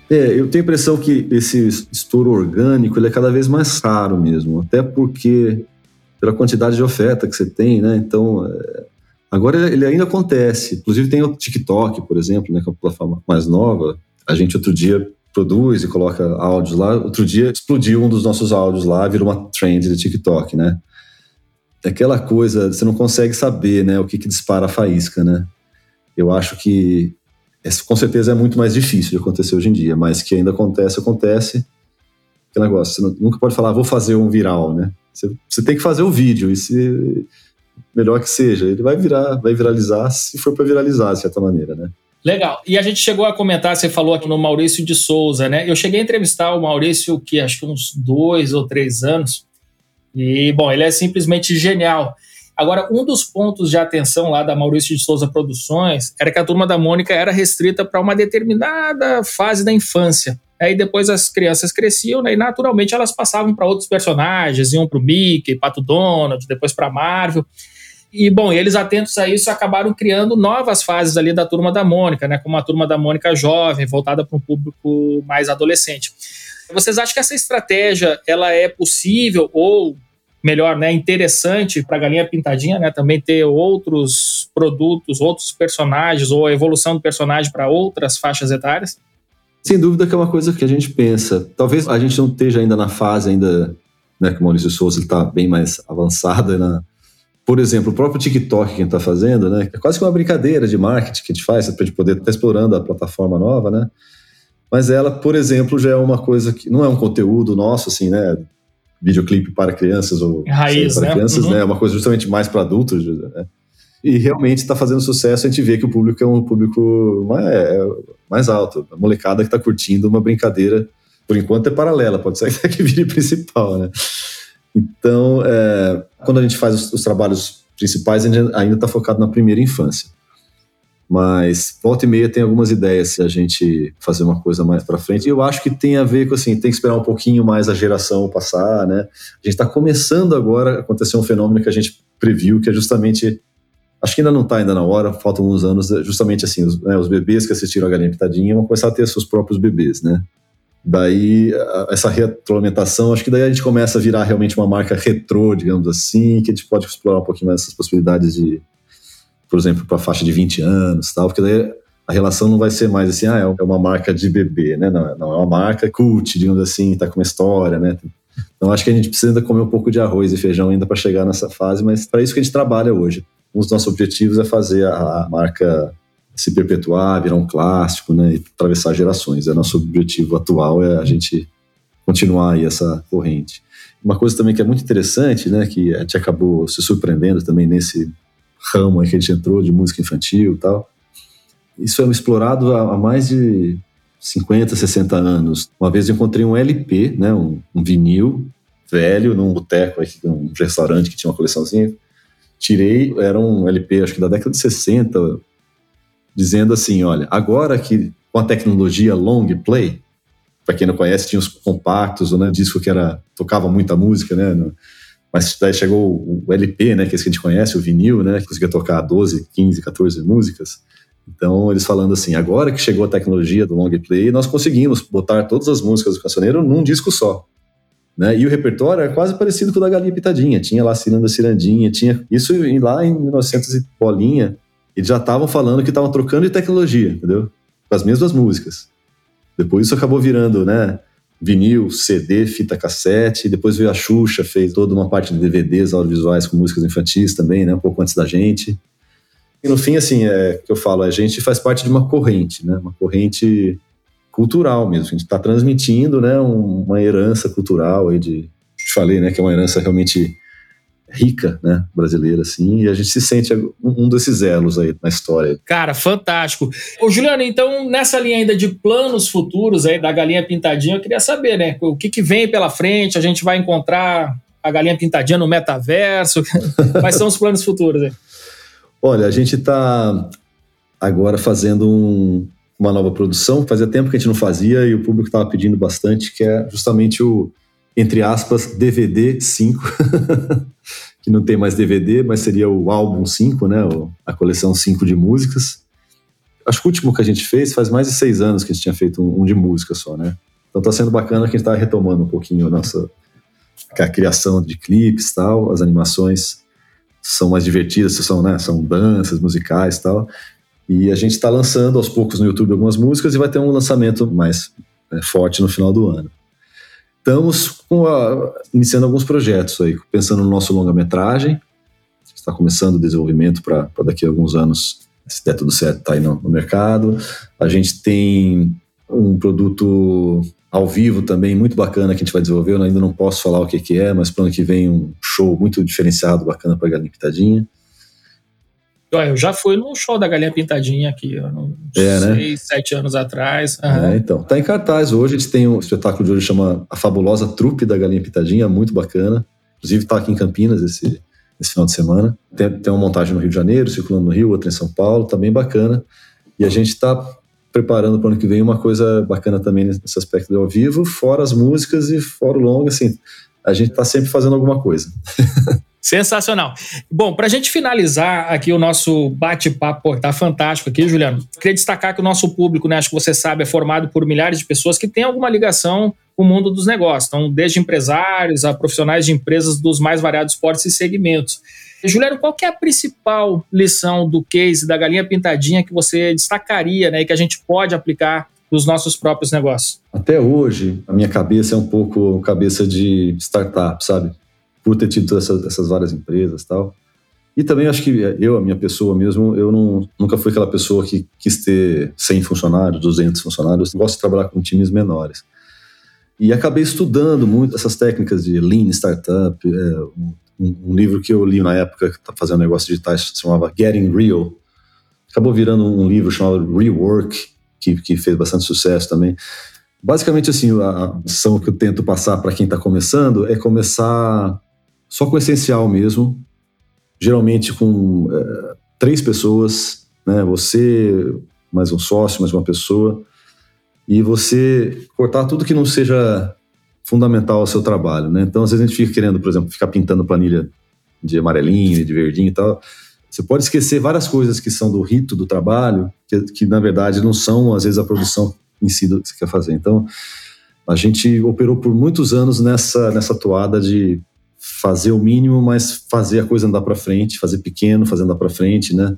É, eu tenho a impressão que esse estouro orgânico ele é cada vez mais raro mesmo, até porque pela quantidade de oferta que você tem, né? Então, é, Agora ele ainda acontece. Inclusive tem o TikTok, por exemplo, né, que é uma plataforma mais nova. A gente outro dia produz e coloca áudios lá. Outro dia explodiu um dos nossos áudios lá, virou uma trend de TikTok, né? É aquela coisa, você não consegue saber, né, o que, que dispara a faísca, né? Eu acho que com certeza é muito mais difícil de acontecer hoje em dia, mas que ainda acontece, acontece. Que negócio, você nunca pode falar, vou fazer um viral, né? Você, você tem que fazer o vídeo e se melhor que seja, ele vai virar, vai viralizar se for para viralizar, de certa maneira, né? Legal. E a gente chegou a comentar, você falou aqui no Maurício de Souza, né? Eu cheguei a entrevistar o Maurício, que acho que uns dois ou três anos, e, bom, ele é simplesmente genial. Agora, um dos pontos de atenção lá da Maurício de Souza Produções era que a turma da Mônica era restrita para uma determinada fase da infância. Aí depois as crianças cresciam né, e naturalmente elas passavam para outros personagens, iam para o Mickey, Pato Donald, depois para Marvel. E, bom, eles atentos a isso acabaram criando novas fases ali da Turma da Mônica, né? Como a Turma da Mônica jovem, voltada para um público mais adolescente. Vocês acham que essa estratégia ela é possível ou melhor, né, interessante para a galinha pintadinha, né, também ter outros produtos, outros personagens ou a evolução do personagem para outras faixas etárias? Sem dúvida que é uma coisa que a gente pensa. Talvez a gente não esteja ainda na fase ainda, né, que o Maurício Souza está bem mais avançada na, por exemplo, o próprio TikTok que a gente está fazendo, né? É quase que uma brincadeira de marketing que a gente faz para a gente poder estar tá explorando a plataforma nova, né? Mas ela, por exemplo, já é uma coisa que não é um conteúdo nosso, assim, né? Videoclipe para crianças ou Raiz, para né? crianças, uhum. né? É uma coisa justamente mais para adultos, né? E realmente está fazendo sucesso, a gente vê que o público é um público mais, é, mais alto. A molecada que está curtindo uma brincadeira, por enquanto é paralela, pode ser que vire principal, né? Então, é, quando a gente faz os, os, trabalhos principais, a gente ainda está focado na primeira infância. Mas volta e meia tem algumas ideias se a gente fazer uma coisa mais para frente. E eu acho que tem a ver com assim, tem que esperar um pouquinho mais a geração passar, né? A gente está começando agora acontecer um fenômeno que a gente previu, que é justamente acho que ainda não está ainda na hora, faltam uns anos, justamente assim, os, né, os bebês que assistiram a Galinha Pitadinha vão começar a ter seus próprios bebês, né? Daí, essa retroalimentação, acho que daí a gente começa a virar realmente uma marca retrô, digamos assim, que a gente pode explorar um pouquinho mais essas possibilidades de, por exemplo, para a faixa de 20 anos tal, porque daí a relação não vai ser mais assim, ah, é, é uma marca de bebê, né? Não, não é uma marca cult, digamos assim, tá com uma história, né? Então acho que a gente precisa ainda comer um pouco de arroz e feijão ainda para chegar nessa fase, mas para isso que a gente trabalha hoje. Um dos nossos objetivos é fazer a, a marca se perpetuar, virar um clássico, né, e atravessar gerações. É nosso objetivo atual é a gente continuar aí essa corrente. Uma coisa também que é muito interessante, né, que a gente acabou se surpreendendo também nesse ramo que a gente entrou de música infantil e tal. Isso é explorado há, mais de 50, 60 anos. Uma vez eu encontrei um LP, né, um, um vinil velho num boteco, um restaurante que tinha uma coleçãozinha. Tirei, era um LP, acho que da década de 60, dizendo assim: olha, agora que com a tecnologia long play, para quem não conhece, tinha os compactos, né, disco que era tocava muita música, né, no, mas daí chegou o LP, né, que é esse que a gente conhece, o vinil, né, que conseguia tocar 12, 15, 14 músicas. Então, eles falando assim, agora que chegou a tecnologia do long play, nós conseguimos botar todas as músicas do cancioneiro num disco só. Né? E o repertório era quase parecido com o da Galinha Pitadinha. Tinha lá Ciranda Cirandinha, tinha isso lá em 1900 e bolinha, eles já estavam falando que estavam trocando de tecnologia, entendeu? Com as mesmas músicas. Depois isso acabou virando, né? Vinil, CD, fita cassete, depois veio a Xuxa, fez toda uma parte de DVDs audiovisuais com músicas infantis também, né? Um pouco antes da gente. E no fim, assim, é que eu falo, a gente faz parte de uma corrente, né? Uma corrente cultural mesmo. A gente está transmitindo, né, uma herança cultural aí de, falei, né, que é uma herança realmente rica, né, brasileira, assim, e a gente se sente um desses elos aí na história. Cara, fantástico. Ô, Juliano, então, nessa linha ainda de planos futuros aí da Galinha Pintadinha, eu queria saber, né, o que, que vem pela frente, a gente vai encontrar a Galinha Pintadinha no metaverso, quais são os planos futuros aí? Olha, a gente está agora fazendo um, uma nova produção, fazia tempo que a gente não fazia e o público estava pedindo bastante, que é justamente o entre aspas, DVD 5, que não tem mais DVD, mas seria o álbum 5, né? A coleção 5 de músicas. Acho que o último que a gente fez faz mais de seis anos que a gente tinha feito um, de música só, né? Então tá sendo bacana que a gente tá retomando um pouquinho a nossa a criação de clipes tal, as animações são mais divertidas, são, né, são danças musicais tal. E a gente está lançando aos poucos no YouTube algumas músicas e vai ter um lançamento mais né, forte no final do ano. Estamos a, iniciando alguns projetos aí, pensando no nosso longa-metragem. Está começando o desenvolvimento para daqui a alguns anos, se der tudo certo, tá aí no, no mercado. A gente tem um produto ao vivo também muito bacana que a gente vai desenvolver. Eu ainda não posso falar o que, que é, mas para o ano que vem um show muito diferenciado, bacana para a Galinha Pitadinha. Eu já fui no show da Galinha Pintadinha aqui, uns é, né? seis, sete anos atrás. Uhum. É, então. Tá em cartaz hoje, a gente tem um espetáculo de hoje chama A Fabulosa Trupe da Galinha Pintadinha, muito bacana. Inclusive tá aqui em Campinas esse, esse final de semana. Tem, tem uma montagem no Rio de Janeiro, circulando no Rio, outra em São Paulo, tá bem bacana. E a gente está preparando para o ano que vem uma coisa bacana também nesse aspecto do ao vivo, fora as músicas e fora o longo, assim, a gente está sempre fazendo alguma coisa. Sensacional. Bom, para a gente finalizar aqui o nosso bate-papo, tá fantástico aqui, Juliano. Queria destacar que o nosso público, né, acho que você sabe, é formado por milhares de pessoas que têm alguma ligação com o mundo dos negócios. Então, desde empresários a profissionais de empresas dos mais variados portes e segmentos. Juliano, qual é a principal lição do case da galinha pintadinha que você destacaria, né, e que a gente pode aplicar nos nossos próprios negócios? Até hoje, a minha cabeça é um pouco cabeça de startup, sabe? por ter tido essas, essas várias empresas tal. E também acho que eu, a minha pessoa mesmo, eu não, nunca fui aquela pessoa que quis ter 100 funcionários, 200 funcionários. Eu gosto de trabalhar com times menores. E acabei estudando muito essas técnicas de Lean Startup. É, um, um, livro que eu li na época, que está fazendo negócio digitais, se chamava Getting Real. Acabou virando um livro chamado Rework, que, que fez bastante sucesso também. Basicamente, assim, a ação que eu tento passar para quem está começando é começar só com o essencial mesmo, geralmente com é, três pessoas, né? Você, mais um sócio, mais uma pessoa, e você cortar tudo que não seja fundamental ao seu trabalho, né? Então, às vezes a gente fica querendo, por exemplo, ficar pintando planilha de amarelinho, de verdinho e tal. Você pode esquecer várias coisas que são do rito do trabalho, que, que na verdade não são, às vezes, a produção em si do que você quer fazer. Então, a gente operou por muitos anos nessa, nessa toada de fazer o mínimo, mas fazer a coisa andar para frente, fazer pequeno, fazer andar para frente, né?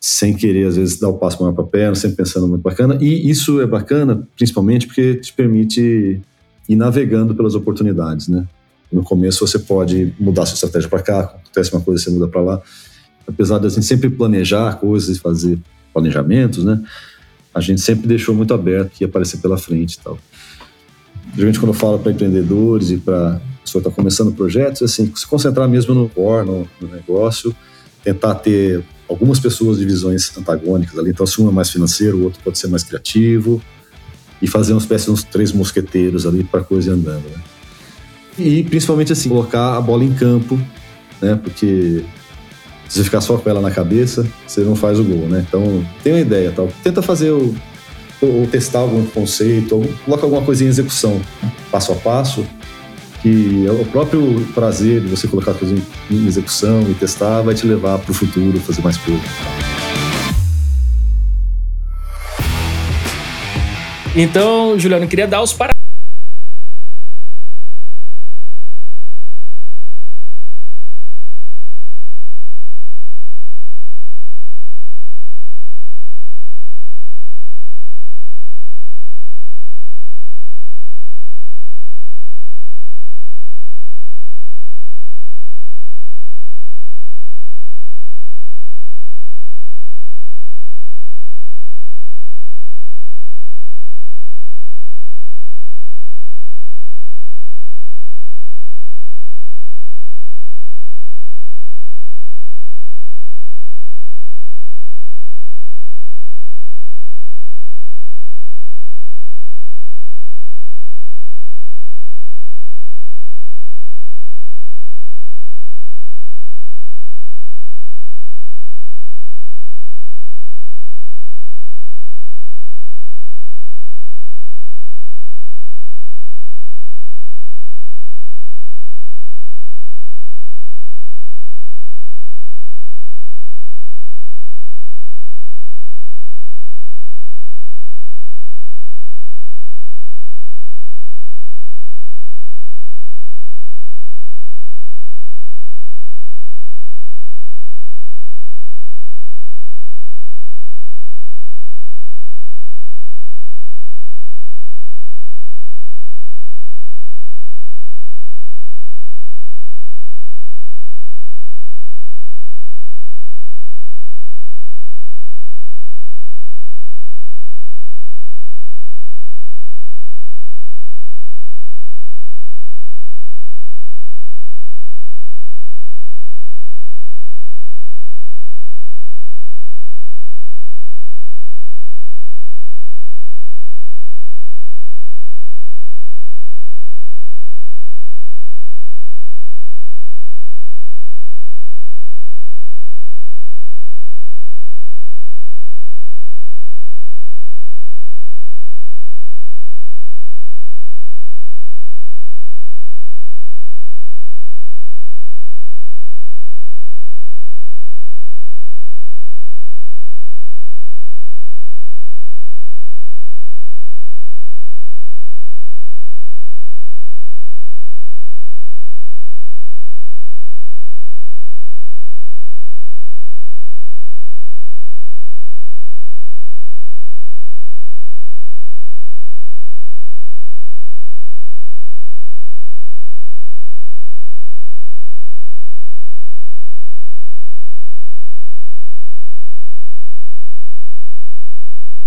Sem querer, às vezes, dar o passo maior para a perna, sempre pensando muito bacana. E isso é bacana, principalmente porque te permite ir navegando pelas oportunidades, né? No começo você pode mudar sua estratégia para cá, acontece uma coisa, você muda para lá. Apesar de a gente sempre planejar coisas e fazer planejamentos, né? A gente sempre deixou muito aberto que ia aparecer pela frente e tal. Geralmente quando eu falo para empreendedores e para pessoa está começando projetos, assim, se concentrar mesmo no core, no, no, negócio, tentar ter algumas pessoas de visões antagônicas ali. Então, se um é mais financeiro, o outro pode ser mais criativo e fazer uma espécie de uns três mosqueteiros ali para coisa andando. Né? E principalmente assim, colocar a bola em campo, né? Porque se você ficar só com ela na cabeça, você não faz o gol, né? Então, tem uma ideia, tal. Tenta fazer o ou testar algum conceito, ou coloca alguma coisa em execução, passo a passo, que é o próprio prazer de você colocar coisa em execução e testar vai te levar para o futuro, fazer mais coisas. Então, Juliano, eu queria dar os parabéns